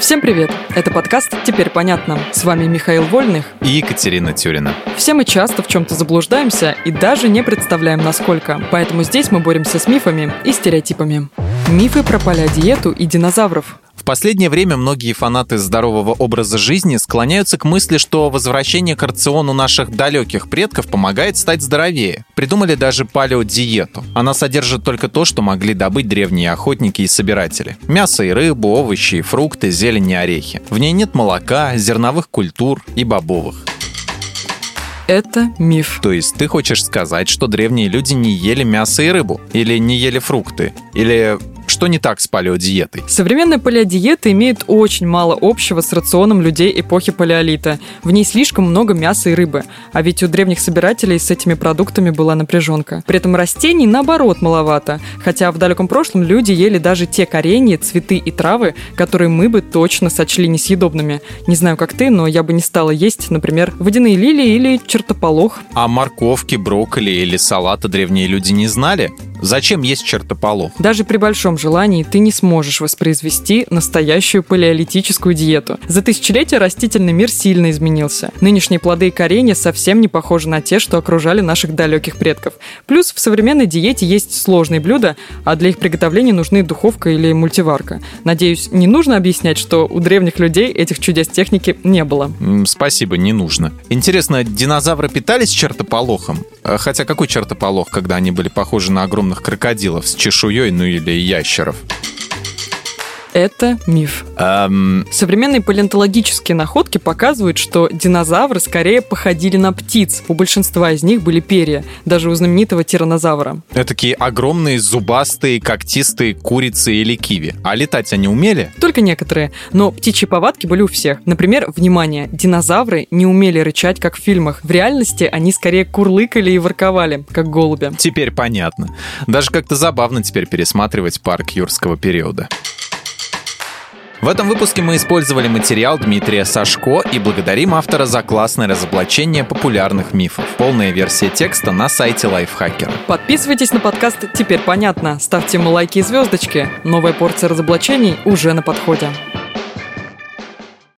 Всем привет! Это подкаст «Теперь понятно». С вами Михаил Вольных и Екатерина Тюрина. Все мы часто в чем-то заблуждаемся и даже не представляем, насколько. Поэтому здесь мы боремся с мифами и стереотипами. Мифы про палеодиету и динозавров. В последнее время многие фанаты здорового образа жизни склоняются к мысли, что возвращение к рациону наших далеких предков помогает стать здоровее. Придумали даже палеодиету. Она содержит только то, что могли добыть древние охотники и собиратели. Мясо и рыбу, овощи и фрукты, зелень и орехи. В ней нет молока, зерновых культур и бобовых. Это миф. То есть ты хочешь сказать, что древние люди не ели мясо и рыбу? Или не ели фрукты? Или что не так с палеодиетой? Современная палеодиета имеет очень мало общего с рационом людей эпохи палеолита. В ней слишком много мяса и рыбы. А ведь у древних собирателей с этими продуктами была напряженка. При этом растений, наоборот, маловато. Хотя в далеком прошлом люди ели даже те коренья, цветы и травы, которые мы бы точно сочли несъедобными. Не знаю, как ты, но я бы не стала есть, например, водяные лилии или чертополох. А морковки, брокколи или салата древние люди не знали? Зачем есть чертополох? Даже при большом желании ты не сможешь воспроизвести настоящую палеолитическую диету. За тысячелетия растительный мир сильно изменился. Нынешние плоды и коренья совсем не похожи на те, что окружали наших далеких предков. Плюс в современной диете есть сложные блюда, а для их приготовления нужны духовка или мультиварка. Надеюсь, не нужно объяснять, что у древних людей этих чудес техники не было. Спасибо, не нужно. Интересно, динозавры питались чертополохом? Э, хотя какой чертополох, когда они были похожи на огромных крокодилов с чешуей, ну или ящеров? Это миф. Эм... Современные палеонтологические находки показывают, что динозавры скорее походили на птиц. У большинства из них были перья, даже у знаменитого тиранозавра. Это такие огромные зубастые, когтистые курицы или киви. А летать они умели? Только некоторые. Но птичьи повадки были у всех. Например, внимание, динозавры не умели рычать, как в фильмах. В реальности они скорее курлыкали и ворковали, как голуби. Теперь понятно. Даже как-то забавно теперь пересматривать парк юрского периода. В этом выпуске мы использовали материал Дмитрия Сашко и благодарим автора за классное разоблачение популярных мифов. Полная версия текста на сайте Лайфхакера. Подписывайтесь на подкаст «Теперь понятно». Ставьте ему лайки и звездочки. Новая порция разоблачений уже на подходе.